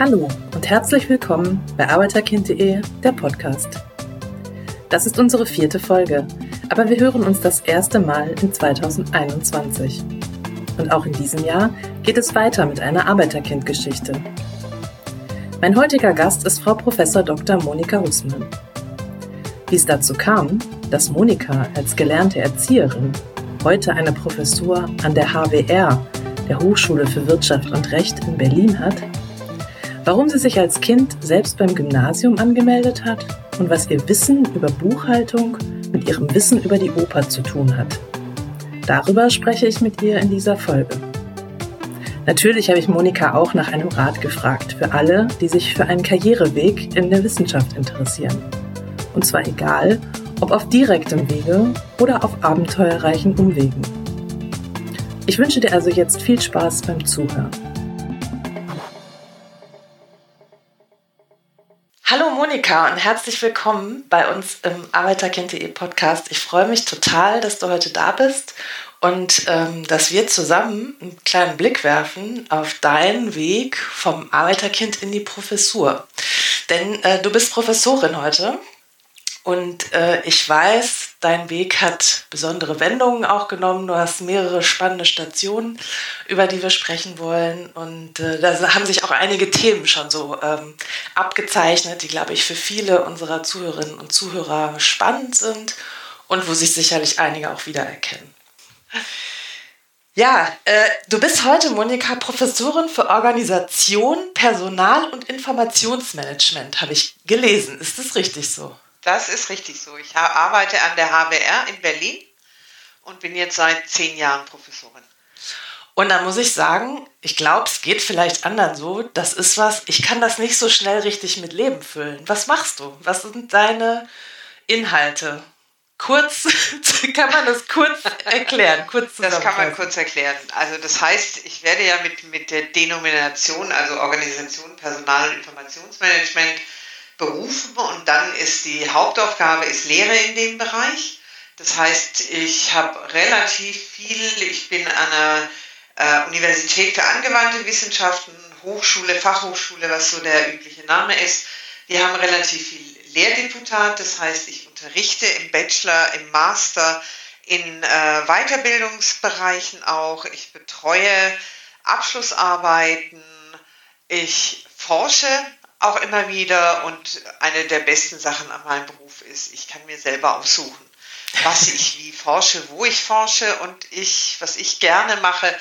Hallo und herzlich willkommen bei Arbeiterkind.de, der Podcast. Das ist unsere vierte Folge, aber wir hören uns das erste Mal in 2021. Und auch in diesem Jahr geht es weiter mit einer Arbeiterkind-Geschichte. Mein heutiger Gast ist Frau Prof. Dr. Monika Hussmann. Wie es dazu kam, dass Monika als gelernte Erzieherin heute eine Professur an der HWR, der Hochschule für Wirtschaft und Recht in Berlin hat, warum sie sich als Kind selbst beim Gymnasium angemeldet hat und was ihr Wissen über Buchhaltung mit ihrem Wissen über die Oper zu tun hat. Darüber spreche ich mit ihr in dieser Folge. Natürlich habe ich Monika auch nach einem Rat gefragt für alle, die sich für einen Karriereweg in der Wissenschaft interessieren. Und zwar egal, ob auf direktem Wege oder auf abenteuerreichen Umwegen. Ich wünsche dir also jetzt viel Spaß beim Zuhören. Monika und herzlich willkommen bei uns im Arbeiterkind.de Podcast. Ich freue mich total, dass du heute da bist und ähm, dass wir zusammen einen kleinen Blick werfen auf deinen Weg vom Arbeiterkind in die Professur. Denn äh, du bist Professorin heute und äh, ich weiß, dein Weg hat besondere Wendungen auch genommen. Du hast mehrere spannende Stationen, über die wir sprechen wollen. Und äh, da haben sich auch einige Themen schon so ähm, abgezeichnet, die, glaube ich, für viele unserer Zuhörerinnen und Zuhörer spannend sind und wo sich sicherlich einige auch wiedererkennen. Ja, äh, du bist heute, Monika, Professorin für Organisation, Personal und Informationsmanagement, habe ich gelesen. Ist das richtig so? Das ist richtig so. Ich arbeite an der HWR in Berlin und bin jetzt seit zehn Jahren Professorin. Und da muss ich sagen, ich glaube, es geht vielleicht anderen so. Das ist was, ich kann das nicht so schnell richtig mit Leben füllen. Was machst du? Was sind deine Inhalte? Kurz, kann man das kurz erklären? Kurz das kann man kurz erklären. Also das heißt, ich werde ja mit, mit der Denomination, also Organisation, Personal und Informationsmanagement, berufen und dann ist die Hauptaufgabe ist Lehre in dem Bereich. Das heißt, ich habe relativ viel, ich bin an einer äh, Universität für angewandte Wissenschaften, Hochschule, Fachhochschule, was so der übliche Name ist. Wir haben relativ viel Lehrdeputat, das heißt, ich unterrichte im Bachelor, im Master, in äh, Weiterbildungsbereichen auch. Ich betreue Abschlussarbeiten, ich forsche auch immer wieder und eine der besten Sachen an meinem Beruf ist, ich kann mir selber aussuchen, was ich wie forsche, wo ich forsche und ich, was ich gerne mache,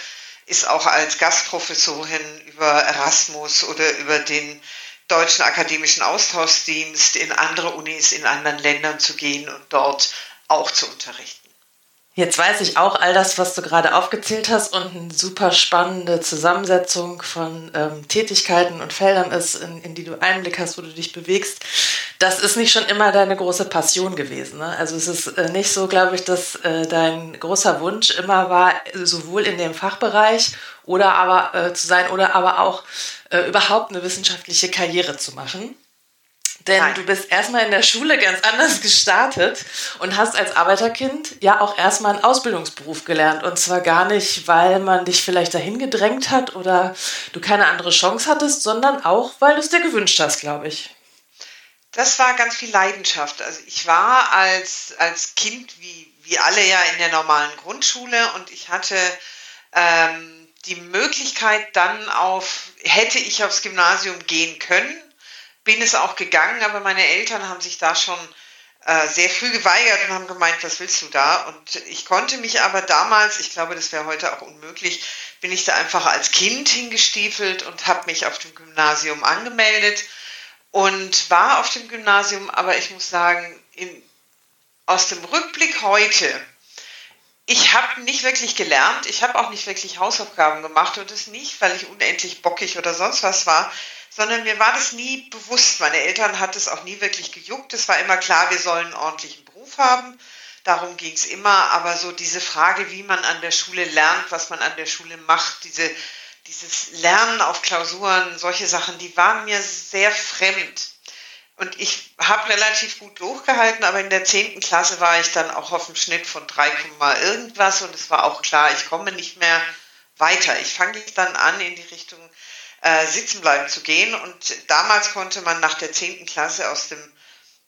ist auch als Gastprofessorin über Erasmus oder über den Deutschen Akademischen Austauschdienst in andere Unis in anderen Ländern zu gehen und dort auch zu unterrichten. Jetzt weiß ich auch all das, was du gerade aufgezählt hast und eine super spannende Zusammensetzung von ähm, Tätigkeiten und Feldern ist, in, in, die du Einblick hast, wo du dich bewegst. Das ist nicht schon immer deine große Passion gewesen. Ne? Also es ist äh, nicht so, glaube ich, dass äh, dein großer Wunsch immer war, sowohl in dem Fachbereich oder aber äh, zu sein oder aber auch äh, überhaupt eine wissenschaftliche Karriere zu machen. Denn Nein. du bist erstmal in der Schule ganz anders gestartet und hast als Arbeiterkind ja auch erstmal einen Ausbildungsberuf gelernt. Und zwar gar nicht, weil man dich vielleicht dahin gedrängt hat oder du keine andere Chance hattest, sondern auch, weil du es dir gewünscht hast, glaube ich. Das war ganz viel Leidenschaft. Also ich war als, als Kind wie, wie alle ja in der normalen Grundschule und ich hatte ähm, die Möglichkeit dann auf, hätte ich aufs Gymnasium gehen können bin es auch gegangen, aber meine Eltern haben sich da schon äh, sehr früh geweigert und haben gemeint, was willst du da? Und ich konnte mich aber damals, ich glaube, das wäre heute auch unmöglich, bin ich da einfach als Kind hingestiefelt und habe mich auf dem Gymnasium angemeldet und war auf dem Gymnasium, aber ich muss sagen, in, aus dem Rückblick heute, ich habe nicht wirklich gelernt, ich habe auch nicht wirklich Hausaufgaben gemacht und das nicht, weil ich unendlich bockig oder sonst was war, sondern mir war das nie bewusst. Meine Eltern hat es auch nie wirklich gejuckt. Es war immer klar, wir sollen einen ordentlichen Beruf haben. Darum ging es immer. Aber so diese Frage, wie man an der Schule lernt, was man an der Schule macht, diese, dieses Lernen auf Klausuren, solche Sachen, die waren mir sehr fremd. Und ich habe relativ gut durchgehalten, aber in der 10. Klasse war ich dann auch auf dem Schnitt von 3, irgendwas und es war auch klar, ich komme nicht mehr weiter. Ich fange dann an, in die Richtung äh, sitzen bleiben zu gehen. Und damals konnte man nach der 10. Klasse aus dem,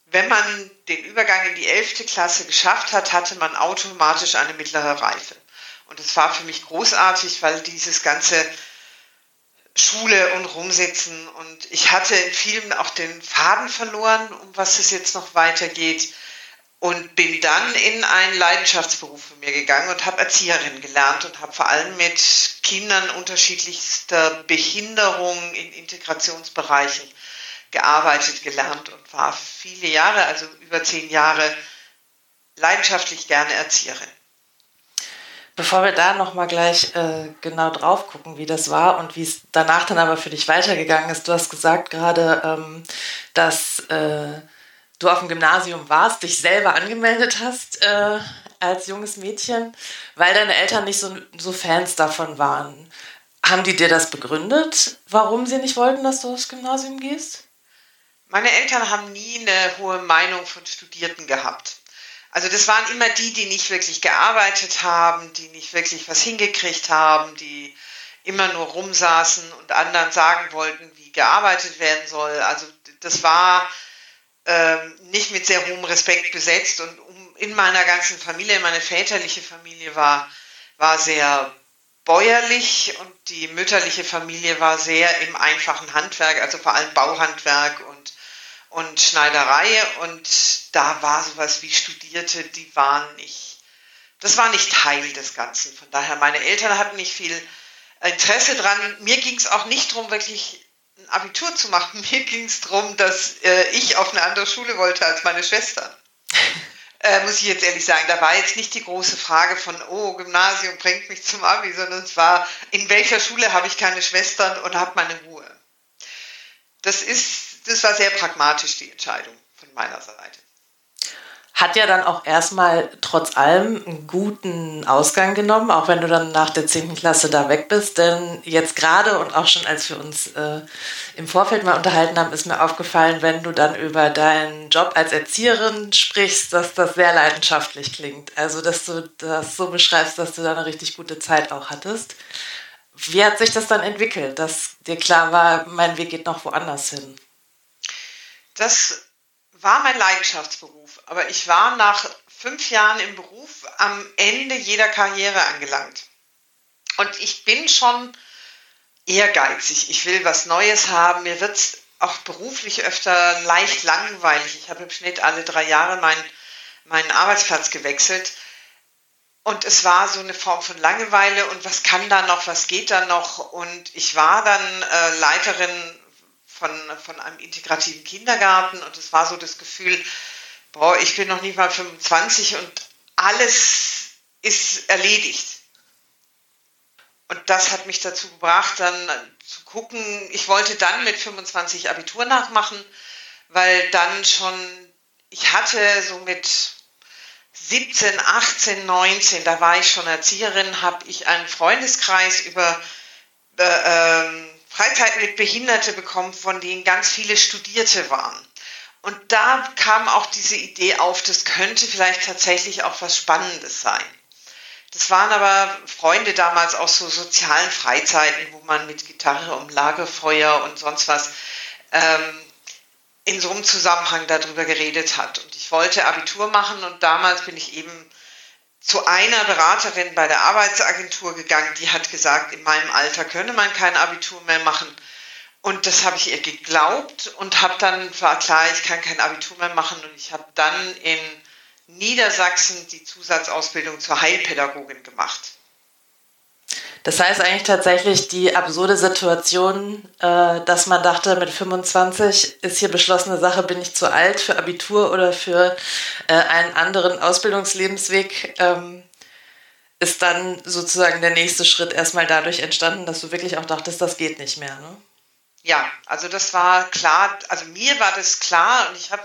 wenn man den Übergang in die 11. Klasse geschafft hat, hatte man automatisch eine mittlere Reife. Und das war für mich großartig, weil dieses ganze Schule und rumsitzen und ich hatte in vielen auch den Faden verloren, um was es jetzt noch weitergeht und bin dann in einen Leidenschaftsberuf von mir gegangen und habe Erzieherin gelernt und habe vor allem mit Kindern unterschiedlichster Behinderung in Integrationsbereichen gearbeitet, gelernt und war viele Jahre, also über zehn Jahre, leidenschaftlich gerne Erzieherin. Bevor wir da nochmal gleich äh, genau drauf gucken, wie das war und wie es danach dann aber für dich weitergegangen ist, du hast gesagt gerade, ähm, dass äh, du auf dem Gymnasium warst, dich selber angemeldet hast äh, als junges Mädchen, weil deine Eltern nicht so, so Fans davon waren. Haben die dir das begründet, warum sie nicht wollten, dass du aufs Gymnasium gehst? Meine Eltern haben nie eine hohe Meinung von Studierten gehabt. Also das waren immer die, die nicht wirklich gearbeitet haben, die nicht wirklich was hingekriegt haben, die immer nur rumsaßen und anderen sagen wollten, wie gearbeitet werden soll. Also das war ähm, nicht mit sehr hohem Respekt besetzt und um, in meiner ganzen Familie, meine väterliche Familie war, war sehr bäuerlich und die mütterliche Familie war sehr im einfachen Handwerk, also vor allem Bauhandwerk und, Schneiderei und da war sowas wie Studierte, die waren nicht, das war nicht Teil des Ganzen. Von daher, meine Eltern hatten nicht viel Interesse dran. Mir ging es auch nicht darum, wirklich ein Abitur zu machen. Mir ging es darum, dass äh, ich auf eine andere Schule wollte als meine Schwestern. äh, muss ich jetzt ehrlich sagen, da war jetzt nicht die große Frage von, oh, Gymnasium bringt mich zum Abi, sondern es war, in welcher Schule habe ich keine Schwestern und habe meine Ruhe. Das ist, das war sehr pragmatisch die Entscheidung von meiner Seite hat ja dann auch erstmal trotz allem einen guten Ausgang genommen, auch wenn du dann nach der 10. Klasse da weg bist. Denn jetzt gerade und auch schon als wir uns äh, im Vorfeld mal unterhalten haben, ist mir aufgefallen, wenn du dann über deinen Job als Erzieherin sprichst, dass das sehr leidenschaftlich klingt. Also, dass du das so beschreibst, dass du da eine richtig gute Zeit auch hattest. Wie hat sich das dann entwickelt, dass dir klar war, mein Weg geht noch woanders hin? Das war mein Leidenschaftsberuf, aber ich war nach fünf Jahren im Beruf am Ende jeder Karriere angelangt. Und ich bin schon ehrgeizig. Ich will was Neues haben. Mir wird es auch beruflich öfter leicht langweilig. Ich habe im Schnitt alle drei Jahre meinen, meinen Arbeitsplatz gewechselt. Und es war so eine Form von Langeweile und was kann da noch, was geht da noch. Und ich war dann äh, Leiterin von, von einem integrativen Kindergarten und es war so das Gefühl, boah, ich bin noch nicht mal 25 und alles ist erledigt. Und das hat mich dazu gebracht, dann zu gucken, ich wollte dann mit 25 Abitur nachmachen, weil dann schon, ich hatte so mit 17, 18, 19, da war ich schon Erzieherin, habe ich einen Freundeskreis über äh, Freizeiten mit Behinderte bekommen, von denen ganz viele Studierte waren. Und da kam auch diese Idee auf, das könnte vielleicht tatsächlich auch was Spannendes sein. Das waren aber Freunde damals aus so sozialen Freizeiten, wo man mit Gitarre um Lagerfeuer und sonst was ähm, in so einem Zusammenhang darüber geredet hat. Und ich wollte Abitur machen und damals bin ich eben zu einer Beraterin bei der Arbeitsagentur gegangen, die hat gesagt, in meinem Alter könne man kein Abitur mehr machen. Und das habe ich ihr geglaubt und habe dann, war klar, ich kann kein Abitur mehr machen und ich habe dann in Niedersachsen die Zusatzausbildung zur Heilpädagogin gemacht. Das heißt eigentlich tatsächlich die absurde Situation, äh, dass man dachte, mit 25 ist hier beschlossene Sache, bin ich zu alt für Abitur oder für äh, einen anderen Ausbildungslebensweg, ähm, ist dann sozusagen der nächste Schritt erstmal dadurch entstanden, dass du wirklich auch dachtest, das geht nicht mehr. Ne? Ja, also das war klar, also mir war das klar und ich habe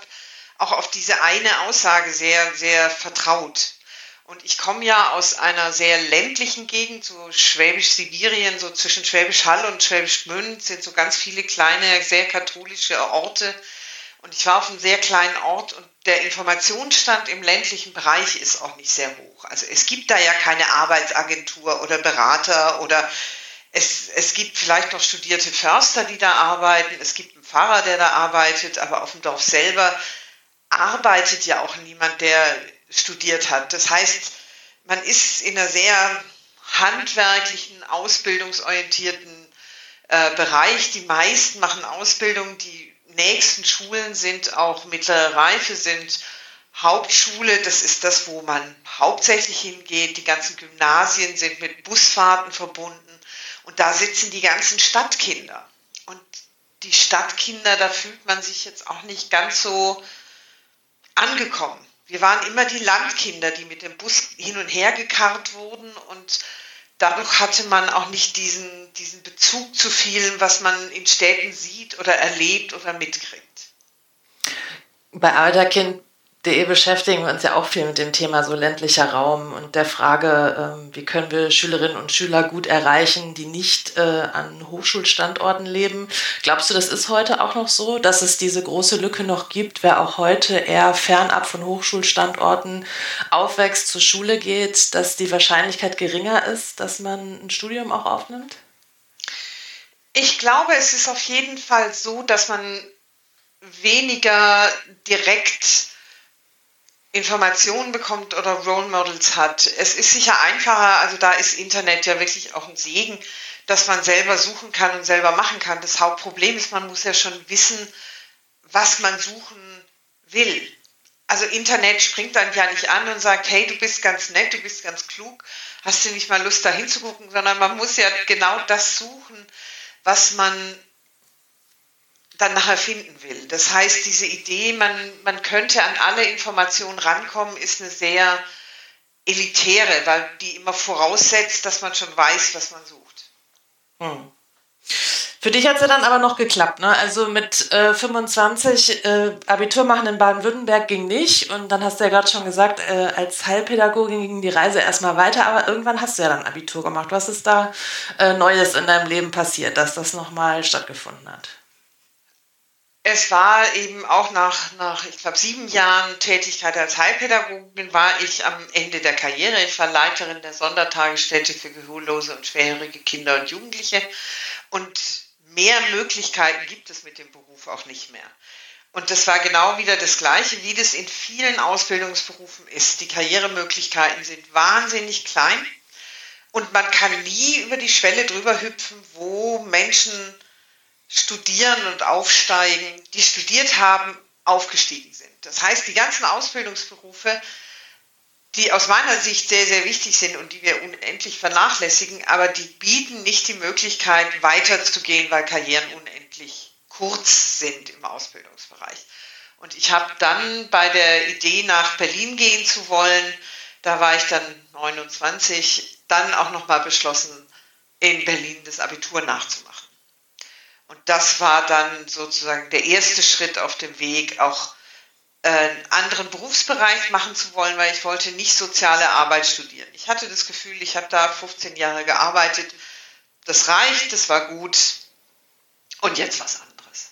auch auf diese eine Aussage sehr, sehr vertraut. Und ich komme ja aus einer sehr ländlichen Gegend, so Schwäbisch-Sibirien, so zwischen Schwäbisch Hall und Schwäbisch Gmünd sind so ganz viele kleine, sehr katholische Orte. Und ich war auf einem sehr kleinen Ort und der Informationsstand im ländlichen Bereich ist auch nicht sehr hoch. Also es gibt da ja keine Arbeitsagentur oder Berater oder es, es gibt vielleicht noch studierte Förster, die da arbeiten, es gibt einen Pfarrer, der da arbeitet, aber auf dem Dorf selber arbeitet ja auch niemand, der studiert hat. Das heißt, man ist in einer sehr handwerklichen, ausbildungsorientierten äh, Bereich. Die meisten machen Ausbildung, die nächsten Schulen sind auch mittlere Reife, sind Hauptschule, das ist das, wo man hauptsächlich hingeht. Die ganzen Gymnasien sind mit Busfahrten verbunden und da sitzen die ganzen Stadtkinder. Und die Stadtkinder, da fühlt man sich jetzt auch nicht ganz so angekommen. Wir waren immer die Landkinder, die mit dem Bus hin und her gekarrt wurden und dadurch hatte man auch nicht diesen, diesen Bezug zu vielen, was man in Städten sieht oder erlebt oder mitkriegt. Bei Arbeiterkind DE beschäftigen wir uns ja auch viel mit dem Thema so ländlicher Raum und der Frage, ähm, wie können wir Schülerinnen und Schüler gut erreichen, die nicht äh, an Hochschulstandorten leben. Glaubst du, das ist heute auch noch so, dass es diese große Lücke noch gibt, wer auch heute eher fernab von Hochschulstandorten aufwächst, zur Schule geht, dass die Wahrscheinlichkeit geringer ist, dass man ein Studium auch aufnimmt? Ich glaube, es ist auf jeden Fall so, dass man weniger direkt Informationen bekommt oder Role Models hat. Es ist sicher einfacher, also da ist Internet ja wirklich auch ein Segen, dass man selber suchen kann und selber machen kann. Das Hauptproblem ist, man muss ja schon wissen, was man suchen will. Also Internet springt dann ja nicht an und sagt, hey, du bist ganz nett, du bist ganz klug, hast du nicht mal Lust da hinzugucken, sondern man muss ja genau das suchen, was man dann nachher finden will. Das heißt, diese Idee, man, man könnte an alle Informationen rankommen, ist eine sehr elitäre, weil die immer voraussetzt, dass man schon weiß, was man sucht. Hm. Für dich hat es ja dann aber noch geklappt, ne? Also mit äh, 25 äh, Abitur machen in Baden-Württemberg ging nicht und dann hast du ja gerade schon gesagt, äh, als Heilpädagogin ging die Reise erstmal weiter, aber irgendwann hast du ja dann Abitur gemacht. Was ist da äh, Neues in deinem Leben passiert, dass das nochmal stattgefunden hat? Es war eben auch nach, nach ich glaube, sieben Jahren Tätigkeit als Heilpädagogin war ich am Ende der Karriere. Ich war Leiterin der Sondertagesstätte für gehörlose und schwerhörige Kinder und Jugendliche. Und mehr Möglichkeiten gibt es mit dem Beruf auch nicht mehr. Und das war genau wieder das Gleiche, wie das in vielen Ausbildungsberufen ist. Die Karrieremöglichkeiten sind wahnsinnig klein und man kann nie über die Schwelle drüber hüpfen, wo Menschen studieren und aufsteigen, die studiert haben, aufgestiegen sind. Das heißt, die ganzen Ausbildungsberufe, die aus meiner Sicht sehr, sehr wichtig sind und die wir unendlich vernachlässigen, aber die bieten nicht die Möglichkeit, weiterzugehen, weil Karrieren unendlich kurz sind im Ausbildungsbereich. Und ich habe dann bei der Idee, nach Berlin gehen zu wollen, da war ich dann 29, dann auch nochmal beschlossen, in Berlin das Abitur nachzumachen. Und das war dann sozusagen der erste Schritt auf dem Weg, auch äh, einen anderen Berufsbereich machen zu wollen, weil ich wollte nicht soziale Arbeit studieren. Ich hatte das Gefühl, ich habe da 15 Jahre gearbeitet, das reicht, das war gut und jetzt was anderes.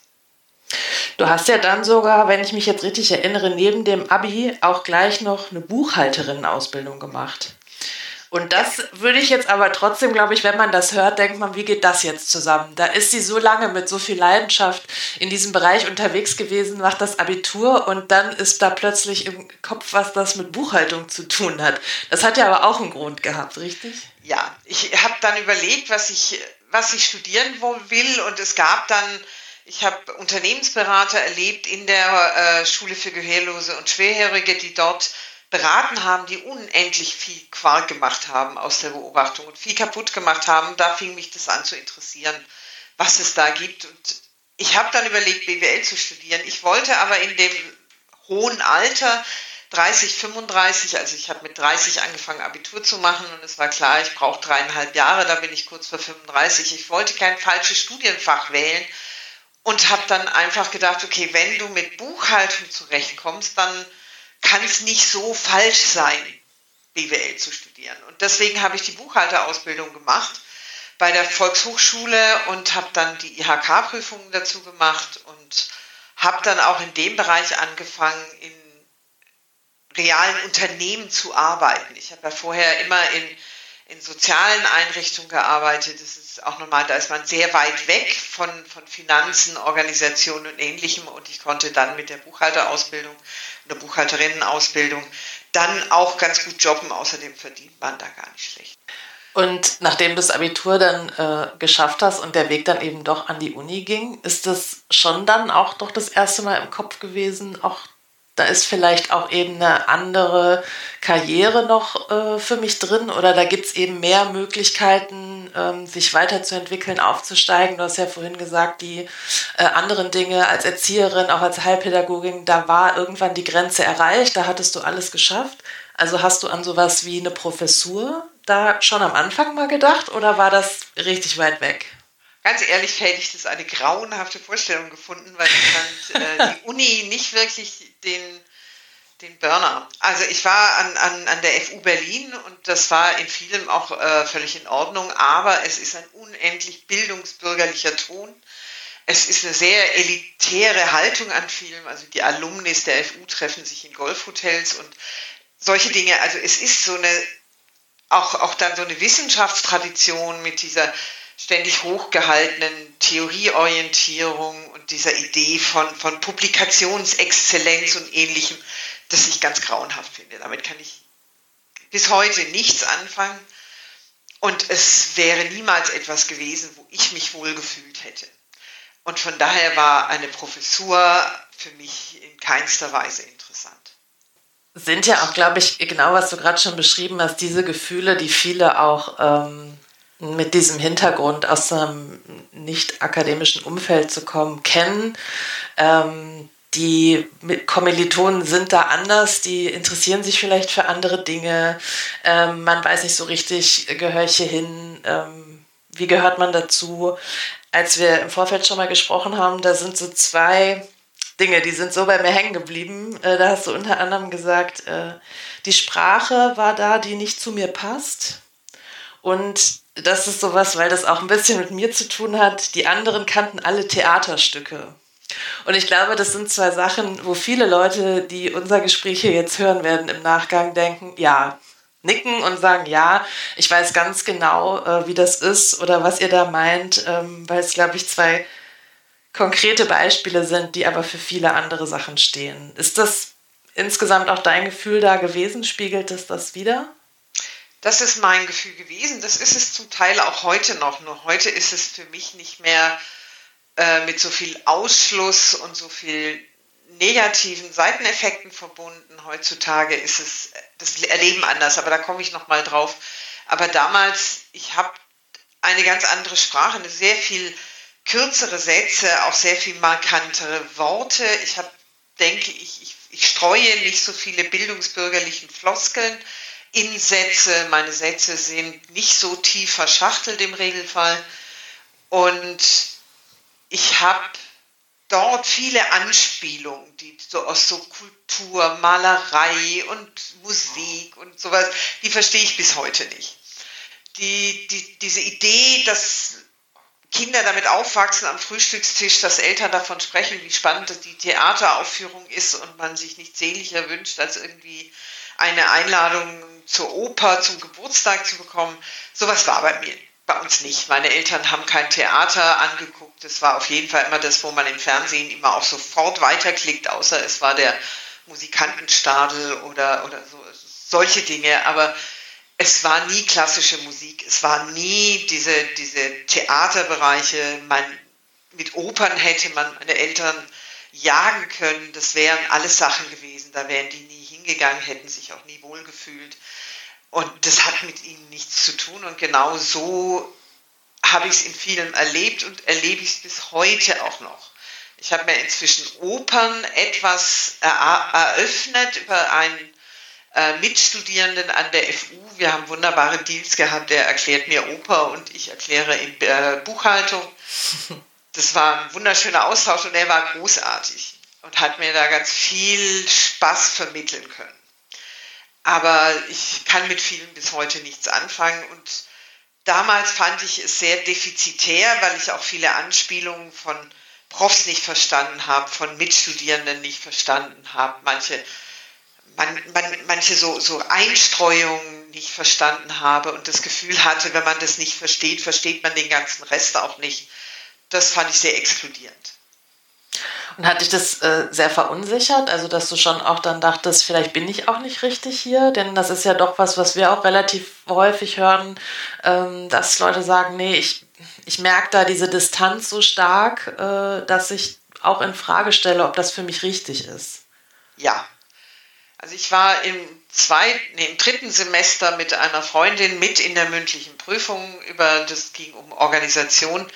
Du hast ja dann sogar, wenn ich mich jetzt richtig erinnere, neben dem Abi auch gleich noch eine Buchhalterinnen-Ausbildung gemacht. Und das würde ich jetzt aber trotzdem, glaube ich, wenn man das hört, denkt man, wie geht das jetzt zusammen? Da ist sie so lange mit so viel Leidenschaft in diesem Bereich unterwegs gewesen, macht das Abitur und dann ist da plötzlich im Kopf, was das mit Buchhaltung zu tun hat. Das hat ja aber auch einen Grund gehabt, richtig? Ja, ich habe dann überlegt, was ich, was ich studieren will und es gab dann ich habe Unternehmensberater erlebt in der äh, Schule für Gehörlose und Schwerhörige, die dort beraten haben, die unendlich viel Quark gemacht haben aus der Beobachtung und viel kaputt gemacht haben. Da fing mich das an zu interessieren, was es da gibt. Und ich habe dann überlegt, BWL zu studieren. Ich wollte aber in dem hohen Alter, 30, 35, also ich habe mit 30 angefangen, Abitur zu machen und es war klar, ich brauche dreieinhalb Jahre, da bin ich kurz vor 35. Ich wollte kein falsches Studienfach wählen und habe dann einfach gedacht, okay, wenn du mit Buchhaltung zurechtkommst, dann kann es nicht so falsch sein, BWL zu studieren. Und deswegen habe ich die Buchhalterausbildung gemacht bei der Volkshochschule und habe dann die IHK-Prüfungen dazu gemacht und habe dann auch in dem Bereich angefangen, in realen Unternehmen zu arbeiten. Ich habe ja vorher immer in, in sozialen Einrichtungen gearbeitet. Das ist auch normal, da ist man sehr weit weg von, von Finanzen, Organisationen und ähnlichem. Und ich konnte dann mit der Buchhalterausbildung oder Buchhalterinnenausbildung dann auch ganz gut jobben. Außerdem verdient man da gar nicht schlecht. Und nachdem du das Abitur dann äh, geschafft hast und der Weg dann eben doch an die Uni ging, ist das schon dann auch doch das erste Mal im Kopf gewesen, auch da ist vielleicht auch eben eine andere Karriere noch äh, für mich drin oder da gibt es eben mehr Möglichkeiten, ähm, sich weiterzuentwickeln, aufzusteigen. Du hast ja vorhin gesagt, die äh, anderen Dinge als Erzieherin, auch als Heilpädagogin, da war irgendwann die Grenze erreicht, da hattest du alles geschafft. Also hast du an sowas wie eine Professur da schon am Anfang mal gedacht oder war das richtig weit weg? Ganz ehrlich hätte ich das eine grauenhafte Vorstellung gefunden, weil ich fand äh, die Uni nicht wirklich den, den Burner. Also ich war an, an, an der FU Berlin und das war in vielem auch äh, völlig in Ordnung, aber es ist ein unendlich bildungsbürgerlicher Ton. Es ist eine sehr elitäre Haltung an vielem. Also die Alumnis der FU treffen sich in Golfhotels und solche Dinge. Also es ist so eine, auch, auch dann so eine Wissenschaftstradition mit dieser ständig hochgehaltenen Theorieorientierung und dieser Idee von, von Publikationsexzellenz und ähnlichem, das ich ganz grauenhaft finde. Damit kann ich bis heute nichts anfangen. Und es wäre niemals etwas gewesen, wo ich mich wohlgefühlt hätte. Und von daher war eine Professur für mich in keinster Weise interessant. Sind ja auch, glaube ich, genau was du gerade schon beschrieben hast, diese Gefühle, die viele auch ähm, mit diesem Hintergrund aus einem nicht akademischen Umfeld zu kommen, kennen. Ähm, die Kommilitonen sind da anders, die interessieren sich vielleicht für andere Dinge. Ähm, man weiß nicht so richtig, gehöre ich hier hin? Ähm, wie gehört man dazu? Als wir im Vorfeld schon mal gesprochen haben, da sind so zwei Dinge, die sind so bei mir hängen geblieben. Äh, da hast du unter anderem gesagt, äh, die Sprache war da, die nicht zu mir passt. Und das ist sowas, weil das auch ein bisschen mit mir zu tun hat. Die anderen kannten alle Theaterstücke. Und ich glaube, das sind zwei Sachen, wo viele Leute, die unser Gespräch hier jetzt hören werden, im Nachgang denken, ja, nicken und sagen, ja, ich weiß ganz genau, äh, wie das ist oder was ihr da meint, ähm, weil es, glaube ich, zwei konkrete Beispiele sind, die aber für viele andere Sachen stehen. Ist das insgesamt auch dein Gefühl da gewesen? Spiegelt es das wieder? Das ist mein Gefühl gewesen. Das ist es zum Teil auch heute noch. Nur heute ist es für mich nicht mehr äh, mit so viel Ausschluss und so viel negativen Seiteneffekten verbunden. Heutzutage ist es das Erleben anders, aber da komme ich noch mal drauf. Aber damals, ich habe eine ganz andere Sprache, eine sehr viel kürzere Sätze, auch sehr viel markantere Worte. Ich habe, denke ich, ich, ich streue nicht so viele bildungsbürgerlichen Floskeln in Sätze. Meine Sätze sind nicht so tief verschachtelt im Regelfall. Und ich habe dort viele Anspielungen, die so aus so Kultur, Malerei und Musik und sowas, die verstehe ich bis heute nicht. Die, die, diese Idee, dass Kinder damit aufwachsen am Frühstückstisch, dass Eltern davon sprechen, wie spannend die Theateraufführung ist und man sich nichts sehnlicher wünscht, als irgendwie eine Einladung zur Oper, zum Geburtstag zu bekommen. Sowas war bei mir, bei uns nicht. Meine Eltern haben kein Theater angeguckt. Das war auf jeden Fall immer das, wo man im Fernsehen immer auch sofort weiterklickt, außer es war der Musikantenstadel oder, oder so, solche Dinge. Aber es war nie klassische Musik. Es war nie diese, diese Theaterbereiche. Man, mit Opern hätte man meine Eltern jagen können. Das wären alles Sachen gewesen. Da wären die nie hingegangen, hätten sich auch nie wohlgefühlt. Und das hat mit ihnen nichts zu tun. Und genau so habe ich es in vielen erlebt und erlebe ich es bis heute auch noch. Ich habe mir inzwischen Opern etwas eröffnet über einen äh, Mitstudierenden an der FU. Wir haben wunderbare Deals gehabt. Der erklärt mir Oper und ich erkläre ihm äh, Buchhaltung. Das war ein wunderschöner Austausch und er war großartig und hat mir da ganz viel Spaß vermitteln können. Aber ich kann mit vielen bis heute nichts anfangen und damals fand ich es sehr defizitär, weil ich auch viele Anspielungen von Profs nicht verstanden habe, von Mitstudierenden nicht verstanden habe, manche, man, man, manche so, so Einstreuungen nicht verstanden habe und das Gefühl hatte, wenn man das nicht versteht, versteht man den ganzen Rest auch nicht. Das fand ich sehr exkludierend. Und hat dich das äh, sehr verunsichert? Also, dass du schon auch dann dachtest, vielleicht bin ich auch nicht richtig hier? Denn das ist ja doch was, was wir auch relativ häufig hören, ähm, dass Leute sagen, nee, ich, ich merke da diese Distanz so stark, äh, dass ich auch in Frage stelle, ob das für mich richtig ist. Ja. Also ich war im zweiten, nee, im dritten Semester mit einer Freundin mit in der mündlichen Prüfung über, das ging um Organisation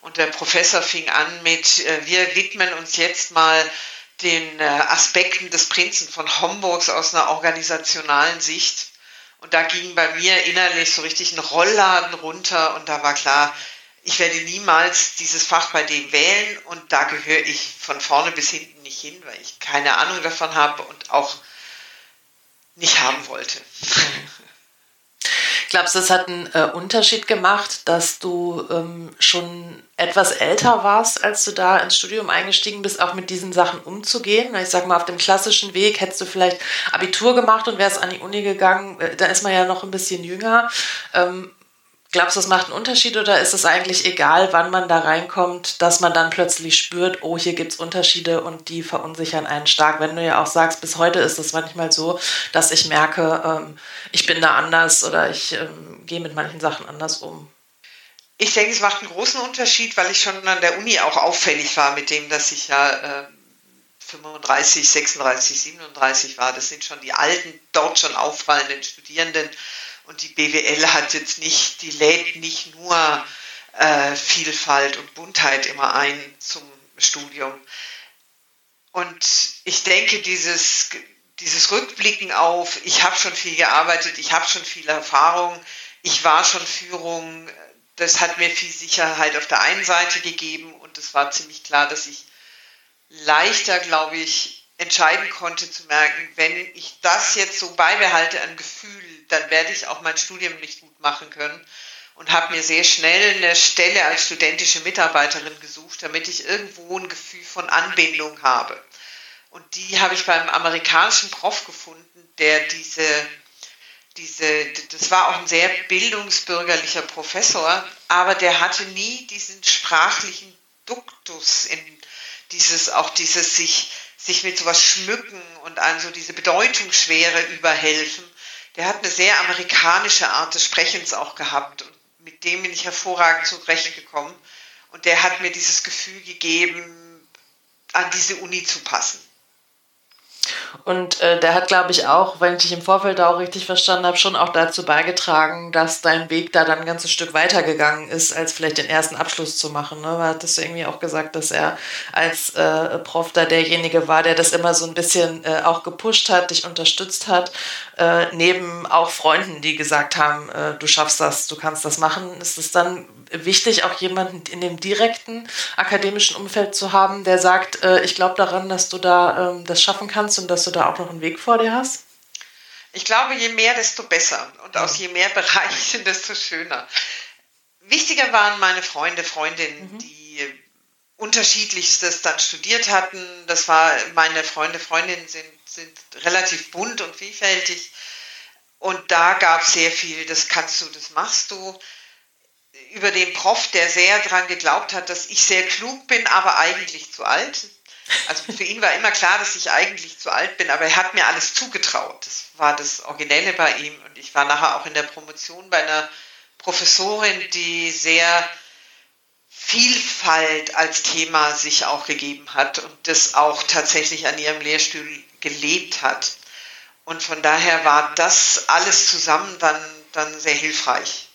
und der Professor fing an mit, äh, wir widmen uns jetzt mal den äh, Aspekten des Prinzen von Homburgs aus einer organisationalen Sicht. Und da ging bei mir innerlich so richtig ein Rollladen runter und da war klar, ich werde niemals dieses Fach bei dem wählen und da gehöre ich von vorne bis hinten nicht hin, weil ich keine Ahnung davon habe und auch nicht haben wollte. Glaubst du, es hat einen äh, Unterschied gemacht, dass du ähm, schon etwas älter warst, als du da ins Studium eingestiegen bist, auch mit diesen Sachen umzugehen? Ich sag mal, auf dem klassischen Weg hättest du vielleicht Abitur gemacht und wärst an die Uni gegangen, äh, da ist man ja noch ein bisschen jünger. Ähm, Glaubst du, das macht einen Unterschied oder ist es eigentlich egal, wann man da reinkommt, dass man dann plötzlich spürt, oh, hier gibt es Unterschiede und die verunsichern einen stark? Wenn du ja auch sagst, bis heute ist es manchmal so, dass ich merke, ähm, ich bin da anders oder ich ähm, gehe mit manchen Sachen anders um. Ich denke, es macht einen großen Unterschied, weil ich schon an der Uni auch auffällig war mit dem, dass ich ja äh, 35, 36, 37 war. Das sind schon die alten, dort schon auffallenden Studierenden und die BWL hat jetzt nicht, die lädt nicht nur äh, Vielfalt und Buntheit immer ein zum Studium. Und ich denke, dieses, dieses Rückblicken auf, ich habe schon viel gearbeitet, ich habe schon viel Erfahrung, ich war schon Führung, das hat mir viel Sicherheit auf der einen Seite gegeben und es war ziemlich klar, dass ich leichter, glaube ich, entscheiden konnte zu merken, wenn ich das jetzt so beibehalte an Gefühl, dann werde ich auch mein Studium nicht gut machen können. Und habe mir sehr schnell eine Stelle als studentische Mitarbeiterin gesucht, damit ich irgendwo ein Gefühl von Anbindung habe. Und die habe ich beim amerikanischen Prof gefunden, der diese, diese, das war auch ein sehr bildungsbürgerlicher Professor, aber der hatte nie diesen sprachlichen Duktus in dieses, auch dieses sich, sich mit sowas schmücken und an so diese Bedeutungsschwere überhelfen, der hat eine sehr amerikanische Art des Sprechens auch gehabt und mit dem bin ich hervorragend zurechtgekommen. Und der hat mir dieses Gefühl gegeben, an diese Uni zu passen. Und äh, der hat, glaube ich, auch, wenn ich dich im Vorfeld auch richtig verstanden habe, schon auch dazu beigetragen, dass dein Weg da dann ein ganzes Stück weitergegangen ist, als vielleicht den ersten Abschluss zu machen. Ne? Hattest du irgendwie auch gesagt, dass er als äh, Prof da derjenige war, der das immer so ein bisschen äh, auch gepusht hat, dich unterstützt hat, äh, neben auch Freunden, die gesagt haben, äh, du schaffst das, du kannst das machen. Ist es dann wichtig, auch jemanden in dem direkten akademischen Umfeld zu haben, der sagt, äh, ich glaube daran, dass du da ähm, das schaffen kannst und dass du da auch noch einen Weg vor dir hast? Ich glaube, je mehr, desto besser. Und aus je mehr Bereichen, desto schöner. Wichtiger waren meine Freunde, Freundinnen, mhm. die unterschiedlichstes dann studiert hatten. Das war, meine Freunde, Freundinnen sind, sind relativ bunt und vielfältig. Und da gab es sehr viel, das kannst du, das machst du über den Prof, der sehr daran geglaubt hat, dass ich sehr klug bin, aber eigentlich zu alt. Also für ihn war immer klar, dass ich eigentlich zu alt bin, aber er hat mir alles zugetraut. Das war das Originelle bei ihm. Und ich war nachher auch in der Promotion bei einer Professorin, die sehr Vielfalt als Thema sich auch gegeben hat und das auch tatsächlich an ihrem Lehrstuhl gelebt hat. Und von daher war das alles zusammen dann, dann sehr hilfreich.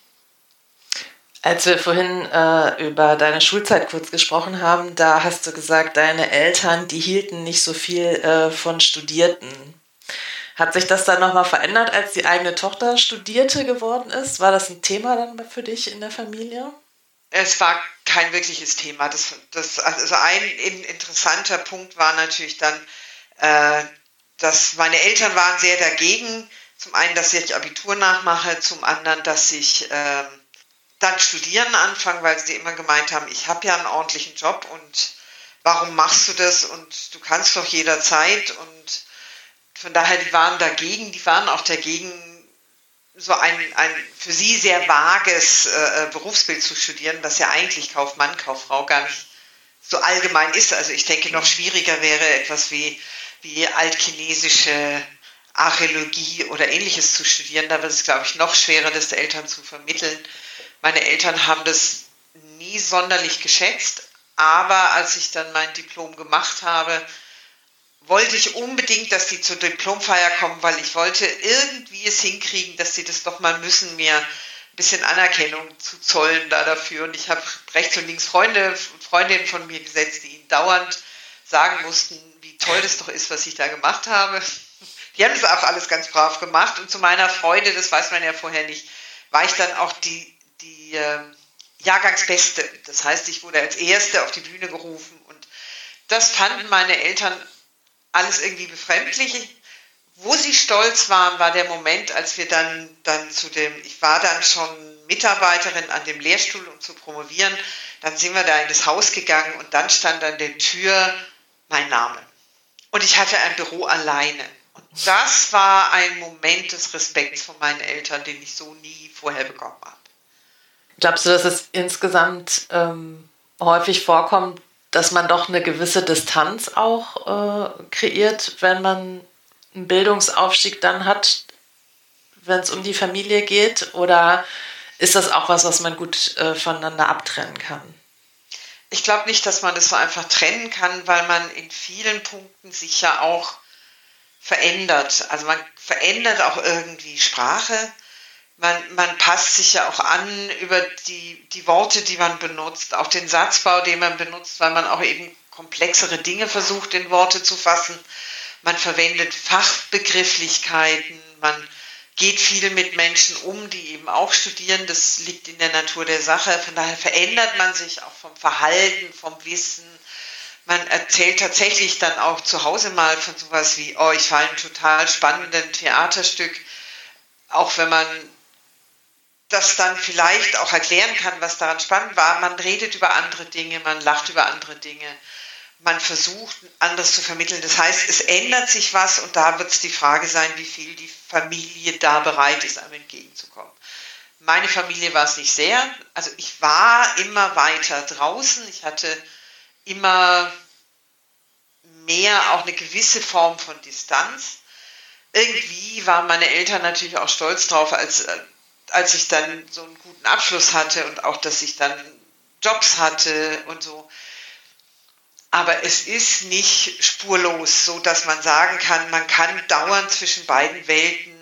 Als wir vorhin äh, über deine Schulzeit kurz gesprochen haben, da hast du gesagt, deine Eltern, die hielten nicht so viel äh, von Studierten. Hat sich das dann nochmal verändert, als die eigene Tochter Studierte geworden ist? War das ein Thema dann für dich in der Familie? Es war kein wirkliches Thema. Das, das, also ein interessanter Punkt war natürlich dann, äh, dass meine Eltern waren sehr dagegen. Zum einen, dass ich Abitur nachmache, zum anderen, dass ich... Äh, dann studieren anfangen, weil sie immer gemeint haben, ich habe ja einen ordentlichen Job und warum machst du das und du kannst doch jederzeit und von daher, die waren dagegen, die waren auch dagegen, so ein, ein für sie sehr vages äh, äh, Berufsbild zu studieren, das ja eigentlich Kaufmann, Kauffrau gar nicht so allgemein ist. Also ich denke, noch schwieriger wäre etwas wie, wie altchinesische Archäologie oder ähnliches zu studieren. Da wird es, glaube ich, noch schwerer, das Eltern zu vermitteln. Meine Eltern haben das nie sonderlich geschätzt, aber als ich dann mein Diplom gemacht habe, wollte ich unbedingt, dass die zur Diplomfeier kommen, weil ich wollte irgendwie es hinkriegen, dass sie das doch mal müssen, mir ein bisschen Anerkennung zu zollen da dafür. Und ich habe rechts und links Freunde, Freundinnen von mir gesetzt, die ihnen dauernd sagen mussten, wie toll das doch ist, was ich da gemacht habe. Die haben das auch alles ganz brav gemacht und zu meiner Freude, das weiß man ja vorher nicht, war ich dann auch die, die äh, Jahrgangsbeste. Das heißt, ich wurde als Erste auf die Bühne gerufen und das fanden meine Eltern alles irgendwie befremdlich. Wo sie stolz waren, war der Moment, als wir dann, dann zu dem, ich war dann schon Mitarbeiterin an dem Lehrstuhl, um zu promovieren. Dann sind wir da in das Haus gegangen und dann stand an der Tür mein Name. Und ich hatte ein Büro alleine. Und das war ein Moment des Respekts von meinen Eltern, den ich so nie vorher bekommen habe. Glaubst du, dass es insgesamt ähm, häufig vorkommt, dass man doch eine gewisse Distanz auch äh, kreiert, wenn man einen Bildungsaufstieg dann hat, wenn es um die Familie geht? Oder ist das auch was, was man gut äh, voneinander abtrennen kann? Ich glaube nicht, dass man das so einfach trennen kann, weil man in vielen Punkten sich ja auch verändert. Also man verändert auch irgendwie Sprache man, man passt sich ja auch an über die, die Worte, die man benutzt, auch den Satzbau, den man benutzt, weil man auch eben komplexere Dinge versucht in Worte zu fassen. Man verwendet Fachbegrifflichkeiten, man geht viel mit Menschen um, die eben auch studieren. Das liegt in der Natur der Sache. Von daher verändert man sich auch vom Verhalten, vom Wissen. Man erzählt tatsächlich dann auch zu Hause mal von sowas wie, oh, ich war ein total spannendes Theaterstück. Auch wenn man das dann vielleicht auch erklären kann, was daran spannend war. Man redet über andere Dinge, man lacht über andere Dinge, man versucht anderes zu vermitteln. Das heißt, es ändert sich was und da wird es die Frage sein, wie viel die Familie da bereit ist, einem entgegenzukommen. Meine Familie war es nicht sehr. Also ich war immer weiter draußen. Ich hatte immer mehr auch eine gewisse Form von Distanz. Irgendwie waren meine Eltern natürlich auch stolz drauf, als äh, als ich dann so einen guten Abschluss hatte und auch, dass ich dann Jobs hatte und so. Aber es ist nicht spurlos, so dass man sagen kann, man kann dauernd zwischen beiden Welten,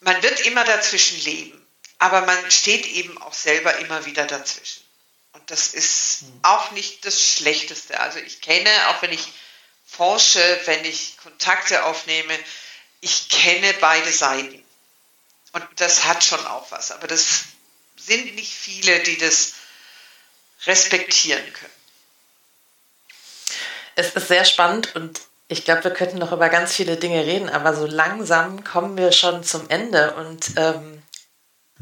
man wird immer dazwischen leben, aber man steht eben auch selber immer wieder dazwischen. Und das ist hm. auch nicht das Schlechteste. Also ich kenne, auch wenn ich forsche, wenn ich Kontakte aufnehme, ich kenne beide Seiten. Und das hat schon auch was. Aber das sind nicht viele, die das respektieren können. Es ist sehr spannend und ich glaube, wir könnten noch über ganz viele Dinge reden, aber so langsam kommen wir schon zum Ende. Und ähm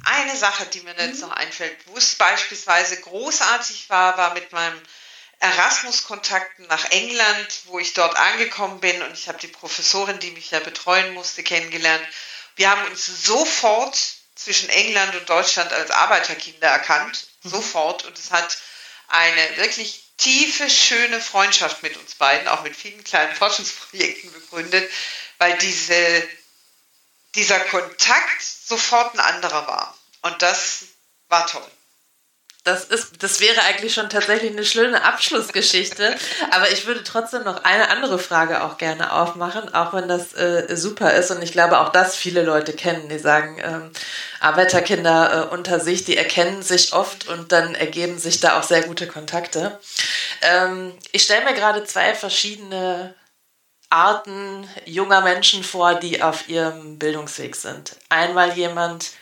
eine Sache, die mir jetzt mhm. noch einfällt, wo es beispielsweise großartig war, war mit meinem Erasmus-Kontakten nach England, wo ich dort angekommen bin und ich habe die Professorin, die mich ja betreuen musste, kennengelernt. Wir haben uns sofort zwischen England und Deutschland als Arbeiterkinder erkannt, mhm. sofort. Und es hat eine wirklich tiefe, schöne Freundschaft mit uns beiden, auch mit vielen kleinen Forschungsprojekten begründet, weil diese, dieser Kontakt sofort ein anderer war. Und das war toll das ist, das wäre eigentlich schon tatsächlich eine schöne Abschlussgeschichte. Aber ich würde trotzdem noch eine andere Frage auch gerne aufmachen, auch wenn das äh, super ist. Und ich glaube auch das viele Leute kennen, die sagen, ähm, Arbeiterkinder äh, unter sich, die erkennen sich oft und dann ergeben sich da auch sehr gute Kontakte. Ähm, ich stelle mir gerade zwei verschiedene Arten junger Menschen vor, die auf ihrem Bildungsweg sind. Einmal jemand,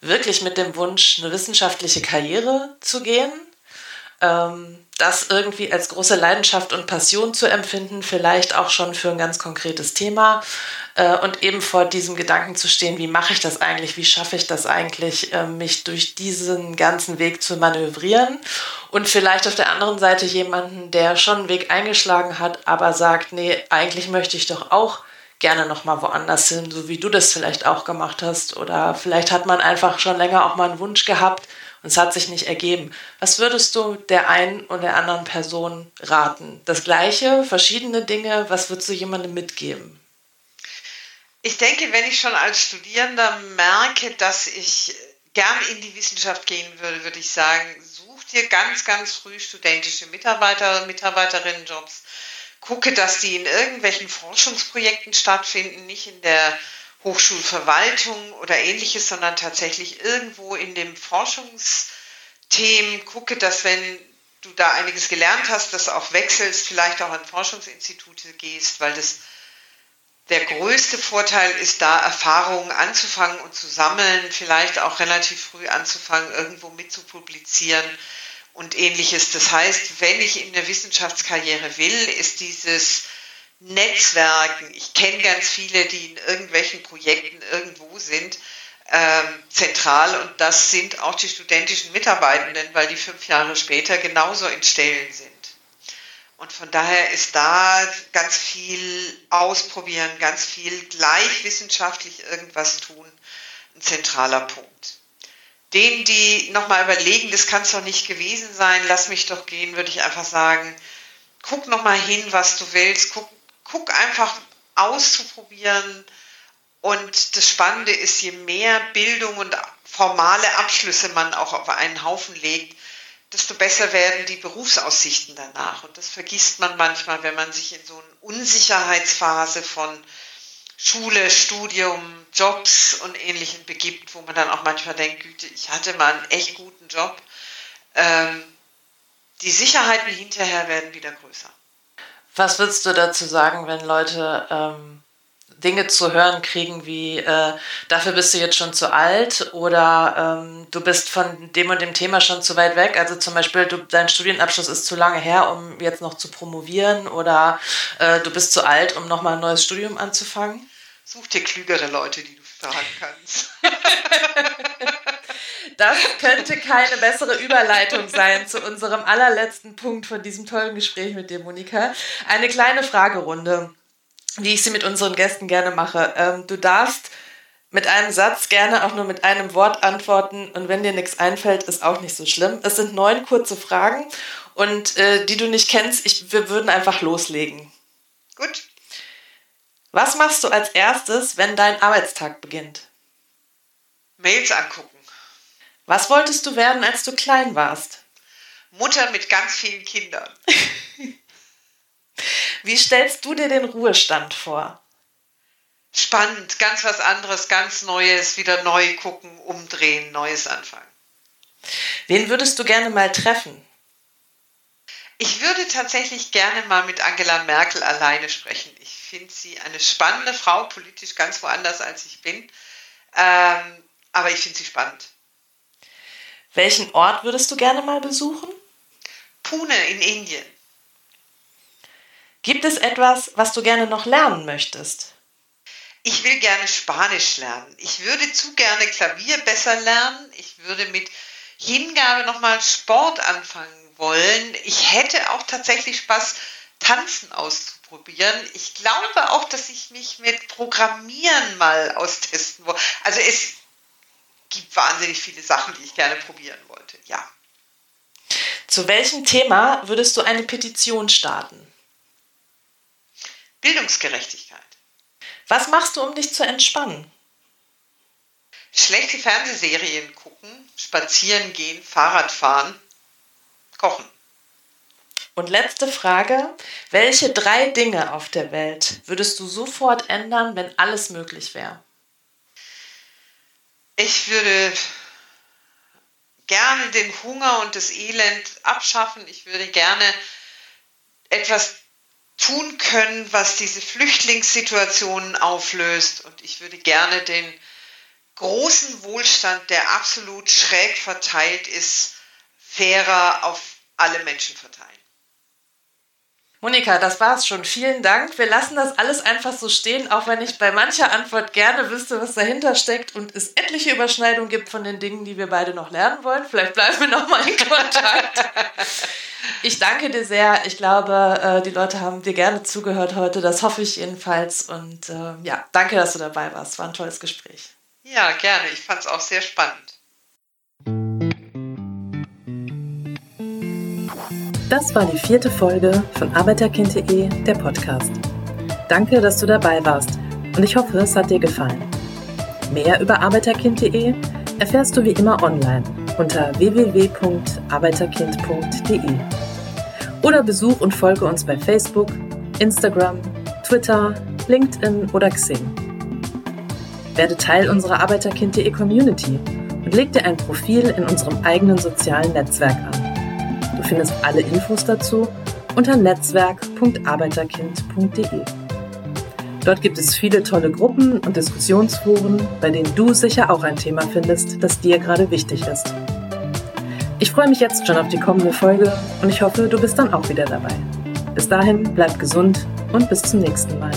wirklich mit dem Wunsch, eine wissenschaftliche Karriere zu gehen, ähm, das irgendwie als große Leidenschaft und Passion zu empfinden, vielleicht auch schon für ein ganz konkretes Thema äh, und eben vor diesem Gedanken zu stehen, wie mache ich das eigentlich, wie schaffe ich das eigentlich, äh, mich durch diesen ganzen Weg zu manövrieren und vielleicht auf der anderen Seite jemanden, der schon einen Weg eingeschlagen hat, aber sagt, nee, eigentlich möchte ich doch auch gerne nochmal woanders hin, so wie du das vielleicht auch gemacht hast. Oder vielleicht hat man einfach schon länger auch mal einen Wunsch gehabt und es hat sich nicht ergeben. Was würdest du der einen oder der anderen Person raten? Das gleiche, verschiedene Dinge, was würdest du jemandem mitgeben? Ich denke, wenn ich schon als Studierender merke, dass ich gern in die Wissenschaft gehen würde, würde ich sagen, such dir ganz, ganz früh studentische Mitarbeiter, Mitarbeiterinnenjobs. Gucke, dass die in irgendwelchen Forschungsprojekten stattfinden, nicht in der Hochschulverwaltung oder ähnliches, sondern tatsächlich irgendwo in dem Forschungsthemen. Gucke, dass wenn du da einiges gelernt hast, dass auch wechselst, vielleicht auch an Forschungsinstitute gehst, weil das der größte Vorteil ist da, Erfahrungen anzufangen und zu sammeln, vielleicht auch relativ früh anzufangen, irgendwo mit zu publizieren und ähnliches. Das heißt, wenn ich in der Wissenschaftskarriere will, ist dieses Netzwerken, ich kenne ganz viele, die in irgendwelchen Projekten irgendwo sind, ähm, zentral und das sind auch die studentischen Mitarbeitenden, weil die fünf Jahre später genauso in Stellen sind. Und von daher ist da ganz viel ausprobieren, ganz viel gleich wissenschaftlich irgendwas tun, ein zentraler Punkt. Denen, die nochmal überlegen, das kann es doch nicht gewesen sein, lass mich doch gehen, würde ich einfach sagen, guck nochmal hin, was du willst, guck, guck einfach auszuprobieren. Und das Spannende ist, je mehr Bildung und formale Abschlüsse man auch auf einen Haufen legt, desto besser werden die Berufsaussichten danach. Und das vergisst man manchmal, wenn man sich in so eine Unsicherheitsphase von Schule, Studium, Jobs und Ähnlichem begibt, wo man dann auch manchmal denkt, Güte, ich hatte mal einen echt guten Job. Ähm, die Sicherheiten hinterher werden wieder größer. Was würdest du dazu sagen, wenn Leute ähm, Dinge zu hören kriegen wie, äh, dafür bist du jetzt schon zu alt oder ähm, du bist von dem und dem Thema schon zu weit weg. Also zum Beispiel, du, dein Studienabschluss ist zu lange her, um jetzt noch zu promovieren oder äh, du bist zu alt, um nochmal ein neues Studium anzufangen. Such dir klügere Leute, die du fragen kannst. Das könnte keine bessere Überleitung sein zu unserem allerletzten Punkt von diesem tollen Gespräch mit dir, Monika. Eine kleine Fragerunde wie ich sie mit unseren Gästen gerne mache. Ähm, du darfst mit einem Satz gerne auch nur mit einem Wort antworten und wenn dir nichts einfällt, ist auch nicht so schlimm. Es sind neun kurze Fragen und äh, die du nicht kennst, ich, wir würden einfach loslegen. Gut. Was machst du als erstes, wenn dein Arbeitstag beginnt? Mails angucken. Was wolltest du werden, als du klein warst? Mutter mit ganz vielen Kindern. Wie stellst du dir den Ruhestand vor? Spannend, ganz was anderes, ganz Neues, wieder neu gucken, umdrehen, Neues anfangen. Wen würdest du gerne mal treffen? Ich würde tatsächlich gerne mal mit Angela Merkel alleine sprechen. Ich finde sie eine spannende Frau, politisch ganz woanders als ich bin. Ähm, aber ich finde sie spannend. Welchen Ort würdest du gerne mal besuchen? Pune in Indien. Gibt es etwas, was du gerne noch lernen möchtest? Ich will gerne Spanisch lernen. Ich würde zu gerne Klavier besser lernen. Ich würde mit Hingabe nochmal Sport anfangen wollen. Ich hätte auch tatsächlich Spaß, Tanzen auszuprobieren. Ich glaube auch, dass ich mich mit Programmieren mal austesten wollte. Also es gibt wahnsinnig viele Sachen, die ich gerne probieren wollte. Ja. Zu welchem Thema würdest du eine Petition starten? Bildungsgerechtigkeit. Was machst du, um dich zu entspannen? Schlechte Fernsehserien gucken, spazieren gehen, Fahrrad fahren, kochen. Und letzte Frage. Welche drei Dinge auf der Welt würdest du sofort ändern, wenn alles möglich wäre? Ich würde gerne den Hunger und das Elend abschaffen. Ich würde gerne etwas tun können, was diese Flüchtlingssituationen auflöst. Und ich würde gerne den großen Wohlstand, der absolut schräg verteilt ist, fairer auf alle Menschen verteilen. Monika, das war's schon. Vielen Dank. Wir lassen das alles einfach so stehen, auch wenn ich bei mancher Antwort gerne wüsste, was dahinter steckt und es etliche Überschneidungen gibt von den Dingen, die wir beide noch lernen wollen. Vielleicht bleiben wir noch mal in Kontakt. Ich danke dir sehr. Ich glaube, äh, die Leute haben dir gerne zugehört heute. Das hoffe ich jedenfalls. Und äh, ja, danke, dass du dabei warst. War ein tolles Gespräch. Ja, gerne. Ich fand es auch sehr spannend. Das war die vierte Folge von Arbeiterkind.de, der Podcast. Danke, dass du dabei warst und ich hoffe, es hat dir gefallen. Mehr über Arbeiterkind.de erfährst du wie immer online unter www.arbeiterkind.de oder besuch und folge uns bei Facebook, Instagram, Twitter, LinkedIn oder Xing. Werde Teil unserer Arbeiterkind.de Community und leg dir ein Profil in unserem eigenen sozialen Netzwerk an. Findest alle Infos dazu unter netzwerk.arbeiterkind.de. Dort gibt es viele tolle Gruppen und Diskussionsforen, bei denen du sicher auch ein Thema findest, das dir gerade wichtig ist. Ich freue mich jetzt schon auf die kommende Folge und ich hoffe, du bist dann auch wieder dabei. Bis dahin, bleib gesund und bis zum nächsten Mal.